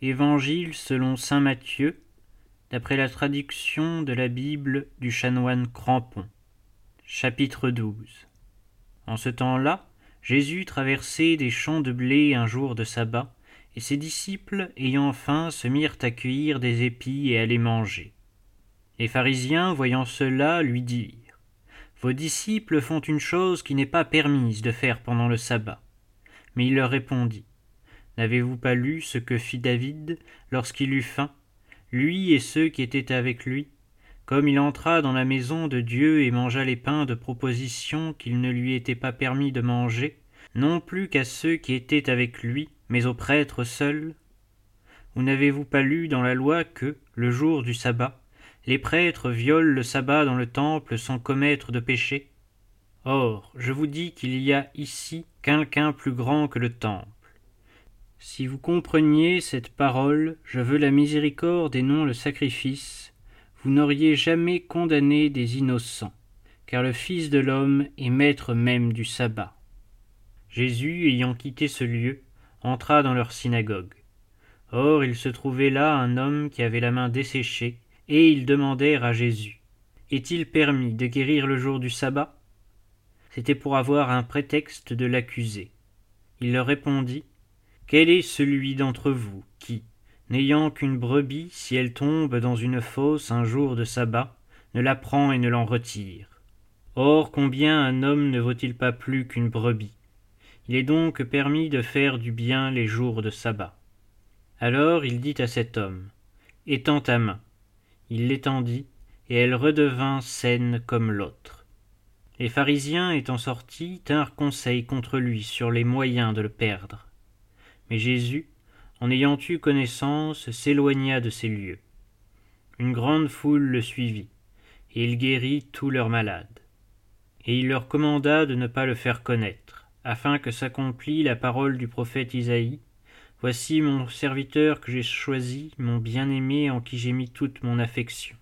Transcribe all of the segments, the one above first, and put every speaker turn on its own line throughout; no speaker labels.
Évangile selon saint Matthieu, d'après la traduction de la Bible du chanoine Crampon. Chapitre 12 En ce temps-là, Jésus traversait des champs de blé un jour de sabbat, et ses disciples, ayant faim, se mirent à cueillir des épis et à les manger. Les pharisiens, voyant cela, lui dirent Vos disciples font une chose qui n'est pas permise de faire pendant le sabbat. Mais il leur répondit N'avez-vous pas lu ce que fit David lorsqu'il eut faim, lui et ceux qui étaient avec lui, comme il entra dans la maison de Dieu et mangea les pains de proposition qu'il ne lui était pas permis de manger, non plus qu'à ceux qui étaient avec lui, mais aux prêtres seuls Ou n'avez-vous pas lu dans la loi que, le jour du sabbat, les prêtres violent le sabbat dans le temple sans commettre de péché? Or, je vous dis qu'il y a ici quelqu'un plus grand que le temple. Si vous compreniez cette parole, je veux la miséricorde et non le sacrifice, vous n'auriez jamais condamné des innocents, car le Fils de l'homme est maître même du sabbat. Jésus, ayant quitté ce lieu, entra dans leur synagogue. Or il se trouvait là un homme qui avait la main desséchée, et ils demandèrent à Jésus. Est-il permis de guérir le jour du sabbat? C'était pour avoir un prétexte de l'accuser. Il leur répondit. Quel est celui d'entre vous qui, n'ayant qu'une brebis, si elle tombe dans une fosse un jour de sabbat, ne la prend et ne l'en retire? Or combien un homme ne vaut-il pas plus qu'une brebis? Il est donc permis de faire du bien les jours de sabbat. Alors il dit à cet homme Étends ta main. Il l'étendit, et elle redevint saine comme l'autre. Les pharisiens étant sortis tinrent conseil contre lui sur les moyens de le perdre. Mais Jésus, en ayant eu connaissance, s'éloigna de ces lieux. Une grande foule le suivit, et il guérit tous leurs malades. Et il leur commanda de ne pas le faire connaître, afin que s'accomplît la parole du prophète Isaïe. Voici mon serviteur que j'ai choisi, mon bien-aimé en qui j'ai mis toute mon affection.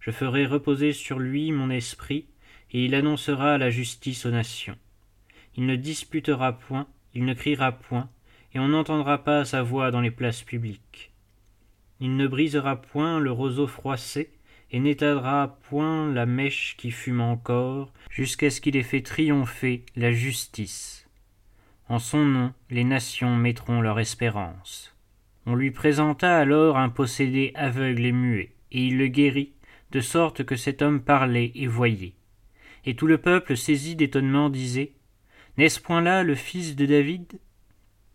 Je ferai reposer sur lui mon esprit, et il annoncera la justice aux nations. Il ne disputera point, il ne criera point, et on n'entendra pas sa voix dans les places publiques. Il ne brisera point le roseau froissé, et n'éteindra point la mèche qui fume encore, jusqu'à ce qu'il ait fait triompher la justice. En son nom, les nations mettront leur espérance. On lui présenta alors un possédé aveugle et muet, et il le guérit, de sorte que cet homme parlait et voyait. Et tout le peuple saisi d'étonnement disait N'est-ce point là le fils de David?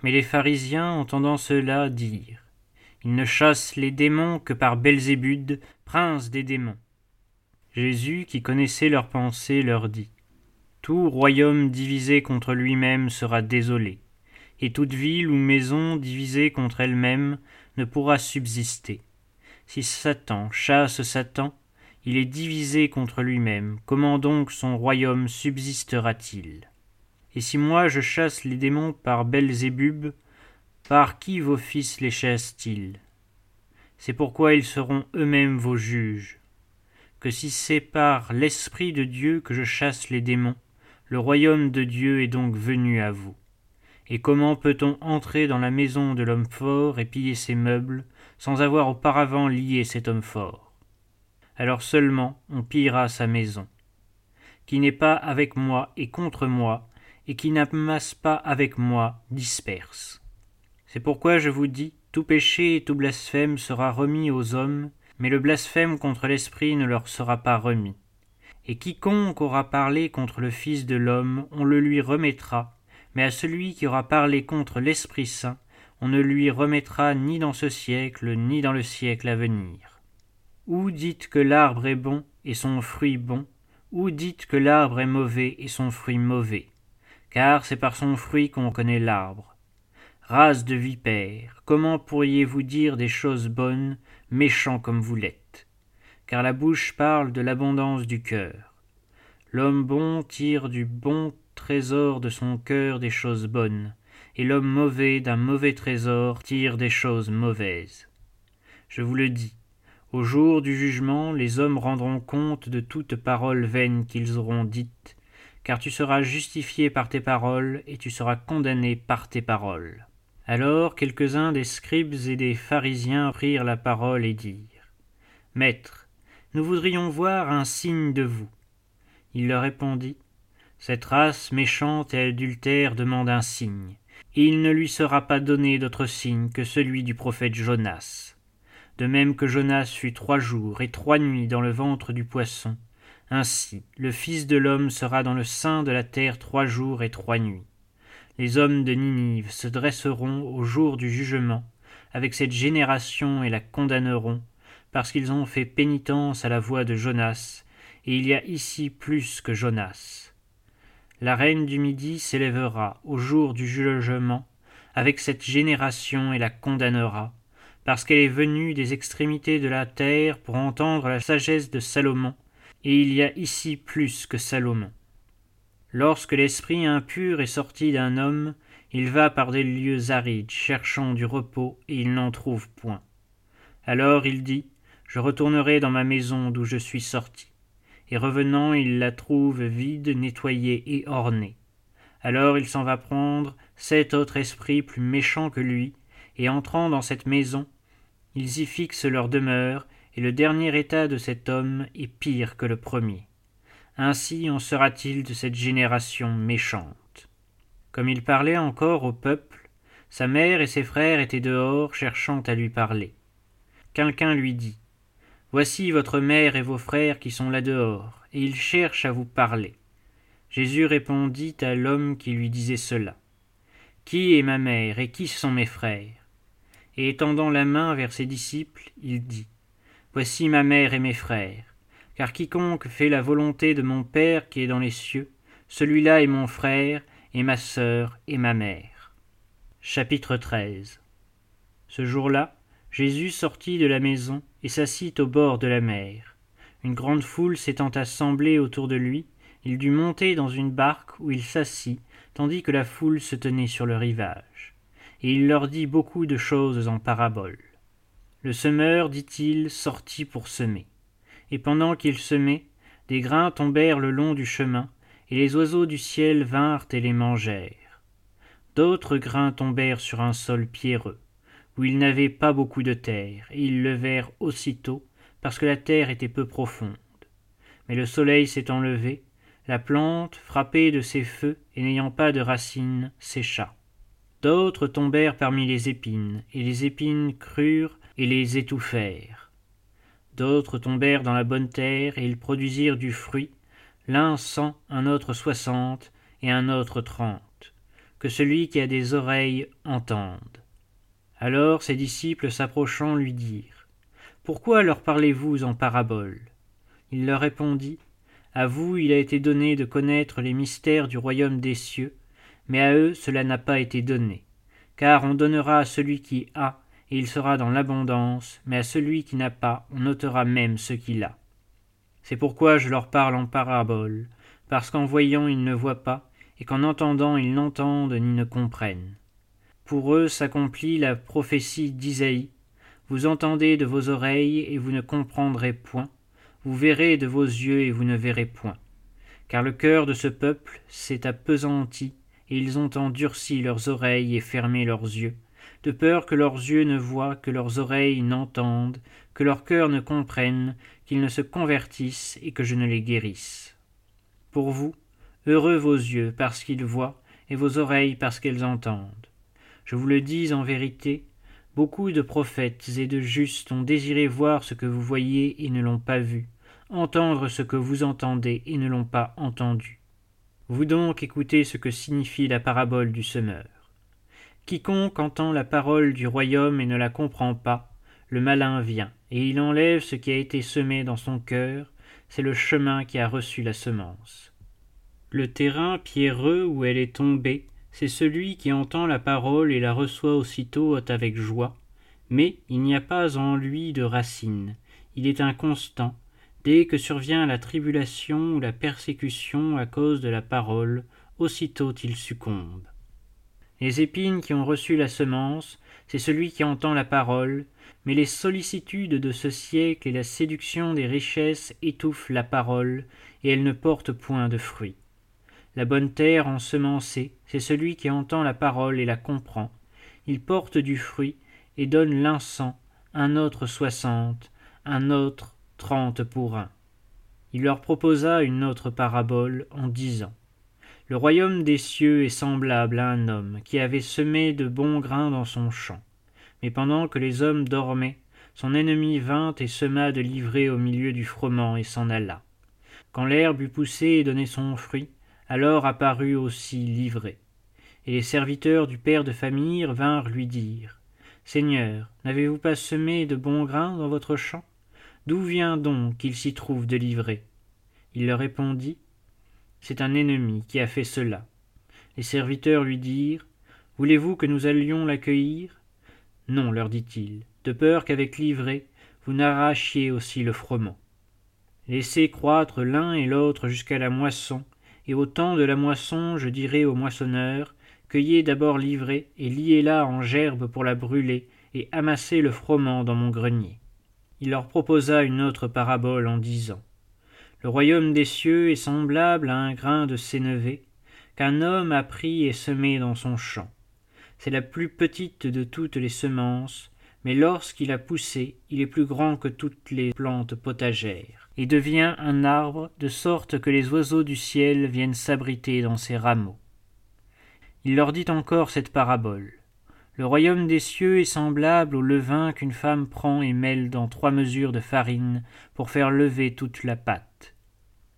Mais les pharisiens, entendant cela, dirent Il ne chasse les démons que par Belzébuth, prince des démons. Jésus, qui connaissait leurs pensées, leur dit Tout royaume divisé contre lui-même sera désolé, et toute ville ou maison divisée contre elle-même ne pourra subsister. Si Satan chasse Satan, il est divisé contre lui-même. Comment donc son royaume subsistera-t-il? Et si moi je chasse les démons par Belzébub, par qui vos fils les chassent-ils? C'est pourquoi ils seront eux-mêmes vos juges. Que si c'est par l'Esprit de Dieu que je chasse les démons, le royaume de Dieu est donc venu à vous. Et comment peut-on entrer dans la maison de l'homme fort et piller ses meubles, sans avoir auparavant lié cet homme fort? Alors seulement on pillera sa maison. Qui n'est pas avec moi et contre moi, et qui n'amasse pas avec moi disperse. C'est pourquoi je vous dis, tout péché et tout blasphème sera remis aux hommes, mais le blasphème contre l'Esprit ne leur sera pas remis. Et quiconque aura parlé contre le Fils de l'homme, on le lui remettra, mais à celui qui aura parlé contre l'Esprit Saint, on ne lui remettra ni dans ce siècle, ni dans le siècle à venir. Ou dites que l'arbre est bon et son fruit bon, ou dites que l'arbre est mauvais et son fruit mauvais? Car c'est par son fruit qu'on connaît l'arbre. Race de vipères, comment pourriez-vous dire des choses bonnes, méchants comme vous l'êtes? Car la bouche parle de l'abondance du cœur. L'homme bon tire du bon trésor de son cœur des choses bonnes, et l'homme mauvais d'un mauvais trésor tire des choses mauvaises. Je vous le dis, au jour du jugement, les hommes rendront compte de toute parole vaine qu'ils auront dite, car tu seras justifié par tes paroles, et tu seras condamné par tes paroles. Alors quelques-uns des scribes et des pharisiens prirent la parole et dirent Maître, nous voudrions voir un signe de vous. Il leur répondit Cette race méchante et adultère demande un signe, et il ne lui sera pas donné d'autre signe que celui du prophète Jonas. De même que Jonas fut trois jours et trois nuits dans le ventre du poisson, ainsi le Fils de l'homme sera dans le sein de la terre trois jours et trois nuits. Les hommes de Ninive se dresseront au jour du jugement avec cette génération et la condamneront, parce qu'ils ont fait pénitence à la voix de Jonas, et il y a ici plus que Jonas. La reine du Midi s'élèvera au jour du jugement avec cette génération et la condamnera, parce qu'elle est venue des extrémités de la terre pour entendre la sagesse de Salomon, et il y a ici plus que Salomon. Lorsque l'esprit impur est sorti d'un homme, il va par des lieux arides, cherchant du repos, et il n'en trouve point. Alors il dit, Je retournerai dans ma maison d'où je suis sorti. Et revenant, il la trouve vide, nettoyée et ornée. Alors il s'en va prendre sept autres esprits plus méchants que lui, et entrant dans cette maison, ils y fixent leur demeure, et le dernier état de cet homme est pire que le premier. Ainsi en sera-t-il de cette génération méchante. Comme il parlait encore au peuple, sa mère et ses frères étaient dehors cherchant à lui parler. Quelqu'un lui dit Voici votre mère et vos frères qui sont là dehors, et ils cherchent à vous parler. Jésus répondit à l'homme qui lui disait cela. Qui est ma mère et qui sont mes frères? Et étendant la main vers ses disciples, il dit Voici ma mère et mes frères. Car quiconque fait la volonté de mon Père qui est dans les cieux, celui-là est mon frère, et ma sœur, et ma mère. Chapitre 13 Ce jour-là, Jésus sortit de la maison et s'assit au bord de la mer. Une grande foule s'étant assemblée autour de lui, il dut monter dans une barque où il s'assit, tandis que la foule se tenait sur le rivage et il leur dit beaucoup de choses en paraboles. Le semeur, dit-il, sortit pour semer. Et pendant qu'il semait, des grains tombèrent le long du chemin, et les oiseaux du ciel vinrent et les mangèrent. D'autres grains tombèrent sur un sol pierreux, où il n'avait pas beaucoup de terre, et ils levèrent aussitôt, parce que la terre était peu profonde. Mais le soleil s'étant levé, la plante, frappée de ses feux et n'ayant pas de racines, sécha. D'autres tombèrent parmi les épines, et les épines crurent et les étouffèrent. D'autres tombèrent dans la bonne terre, et ils produisirent du fruit, l'un cent, un autre soixante, et un autre trente. Que celui qui a des oreilles entende. Alors ses disciples s'approchant lui dirent Pourquoi leur parlez-vous en paraboles Il leur répondit À vous il a été donné de connaître les mystères du royaume des cieux, mais à eux cela n'a pas été donné. Car on donnera à celui qui a, et il sera dans l'abondance, mais à celui qui n'a pas, on ôtera même ce qu'il a. C'est pourquoi je leur parle en parabole, parce qu'en voyant ils ne voient pas, et qu'en entendant ils n'entendent ni ne comprennent. Pour eux s'accomplit la prophétie d'Isaïe. Vous entendez de vos oreilles et vous ne comprendrez point, vous verrez de vos yeux et vous ne verrez point. Car le cœur de ce peuple s'est appesanti, ils ont endurci leurs oreilles et fermé leurs yeux, de peur que leurs yeux ne voient, que leurs oreilles n'entendent, que leur cœur ne comprenne, qu'ils ne se convertissent et que je ne les guérisse. Pour vous, heureux vos yeux parce qu'ils voient, et vos oreilles parce qu'elles entendent. Je vous le dis en vérité, beaucoup de prophètes et de justes ont désiré voir ce que vous voyez et ne l'ont pas vu, entendre ce que vous entendez et ne l'ont pas entendu. Vous donc écoutez ce que signifie la parabole du semeur. Quiconque entend la parole du royaume et ne la comprend pas, le malin vient, et il enlève ce qui a été semé dans son cœur, c'est le chemin qui a reçu la semence. Le terrain pierreux où elle est tombée, c'est celui qui entend la parole et la reçoit aussitôt avec joie, mais il n'y a pas en lui de racine, il est inconstant, Dès que survient la tribulation ou la persécution à cause de la parole, aussitôt il succombe. Les épines qui ont reçu la semence, c'est celui qui entend la parole, mais les sollicitudes de ce siècle et la séduction des richesses étouffent la parole, et elle ne porte point de fruit. La bonne terre ensemencée, c'est celui qui entend la parole et la comprend, il porte du fruit et donne l'un cent, un autre soixante, un autre trente pour un. Il leur proposa une autre parabole en disant Le royaume des cieux est semblable à un homme qui avait semé de bons grains dans son champ. Mais pendant que les hommes dormaient, son ennemi vint et sema de l'ivraie au milieu du froment et s'en alla. Quand l'herbe eut poussé et donné son fruit, alors apparut aussi l'ivraie. Et les serviteurs du père de famille vinrent lui dire Seigneur, n'avez-vous pas semé de bons grains dans votre champ? D'où vient donc qu'il s'y trouve de l'ivraie Il leur répondit C'est un ennemi qui a fait cela. Les serviteurs lui dirent Voulez-vous que nous allions l'accueillir? Non, leur dit-il, de peur qu'avec l'ivraie vous n'arrachiez aussi le froment. Laissez croître l'un et l'autre jusqu'à la moisson, et au temps de la moisson je dirai aux moissonneurs Cueillez d'abord l'ivraie et liez-la en gerbe pour la brûler, et amassez le froment dans mon grenier. Il leur proposa une autre parabole en disant Le royaume des cieux est semblable à un grain de sénévé qu'un homme a pris et semé dans son champ. C'est la plus petite de toutes les semences, mais lorsqu'il a poussé, il est plus grand que toutes les plantes potagères, et devient un arbre, de sorte que les oiseaux du ciel viennent s'abriter dans ses rameaux. Il leur dit encore cette parabole. Le royaume des cieux est semblable au levain qu'une femme prend et mêle dans trois mesures de farine pour faire lever toute la pâte.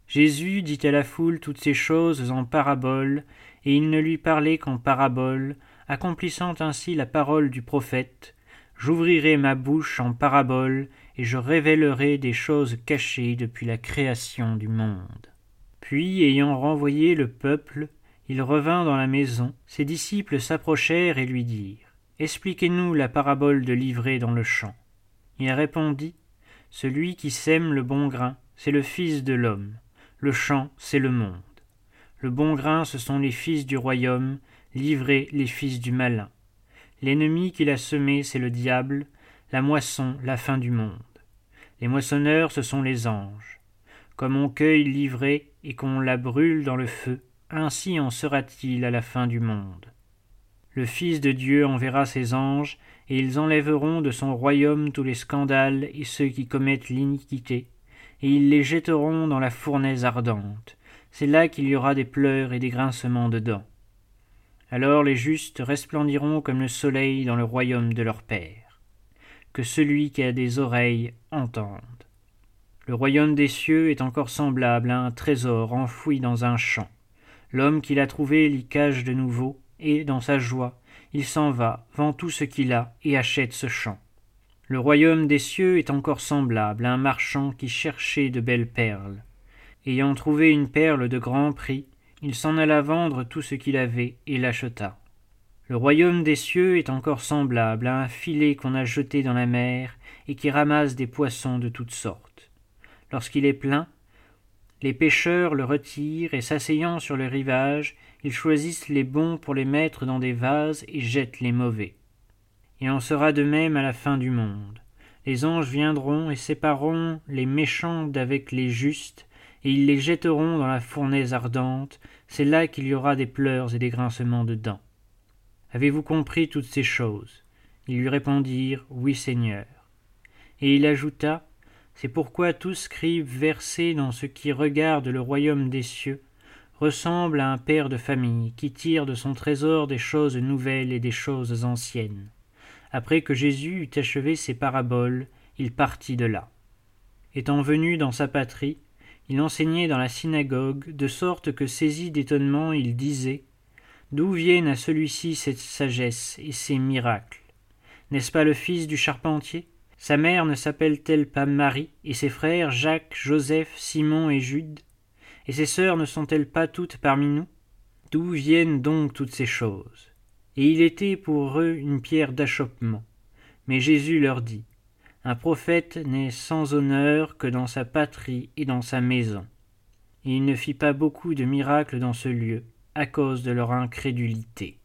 Jésus dit à la foule toutes ces choses en parabole, et il ne lui parlait qu'en parabole, accomplissant ainsi la parole du prophète J'ouvrirai ma bouche en parabole, et je révélerai des choses cachées depuis la création du monde. Puis, ayant renvoyé le peuple, il revint dans la maison, ses disciples s'approchèrent et lui dirent Expliquez-nous la parabole de l'ivraie dans le champ. Il répondit Celui qui sème le bon grain, c'est le Fils de l'homme, le champ, c'est le monde. Le bon grain, ce sont les fils du royaume, l'ivraie, les fils du malin. L'ennemi qui l'a semé, c'est le diable, la moisson, la fin du monde. Les moissonneurs, ce sont les anges. Comme on cueille l'ivraie et qu'on la brûle dans le feu, ainsi en sera-t-il à la fin du monde. Le Fils de Dieu enverra ses anges, et ils enlèveront de son royaume tous les scandales et ceux qui commettent l'iniquité, et ils les jetteront dans la fournaise ardente. C'est là qu'il y aura des pleurs et des grincements de dents. Alors les justes resplendiront comme le soleil dans le royaume de leur Père. Que celui qui a des oreilles entende. Le royaume des cieux est encore semblable à un trésor enfoui dans un champ. L'homme qui l'a trouvé l'y cache de nouveau, et, dans sa joie, il s'en va, vend tout ce qu'il a, et achète ce champ. Le royaume des cieux est encore semblable à un marchand qui cherchait de belles perles. Ayant trouvé une perle de grand prix, il s'en alla vendre tout ce qu'il avait et l'acheta. Le royaume des cieux est encore semblable à un filet qu'on a jeté dans la mer et qui ramasse des poissons de toutes sortes. Lorsqu'il est plein, les pêcheurs le retirent et s'asseyant sur le rivage, ils choisissent les bons pour les mettre dans des vases et jettent les mauvais. Il en sera de même à la fin du monde. Les anges viendront et sépareront les méchants d'avec les justes, et ils les jetteront dans la fournaise ardente, c'est là qu'il y aura des pleurs et des grincements de dents. Avez-vous compris toutes ces choses? Ils lui répondirent Oui, Seigneur. Et il ajouta C'est pourquoi tout scribe versé dans ce qui regarde le royaume des cieux ressemble à un père de famille qui tire de son trésor des choses nouvelles et des choses anciennes. Après que Jésus eut achevé ses paraboles, il partit de là. Étant venu dans sa patrie, il enseignait dans la synagogue, de sorte que saisi d'étonnement, il disait D'où viennent à celui-ci cette sagesse et ces miracles? N'est-ce pas le fils du charpentier? Sa mère ne s'appelle-t-elle pas Marie, et ses frères Jacques, Joseph, Simon et Jude? Et ses sœurs ne sont-elles pas toutes parmi nous? D'où viennent donc toutes ces choses? Et il était pour eux une pierre d'achoppement. Mais Jésus leur dit un prophète n'est sans honneur que dans sa patrie et dans sa maison. Et il ne fit pas beaucoup de miracles dans ce lieu, à cause de leur incrédulité.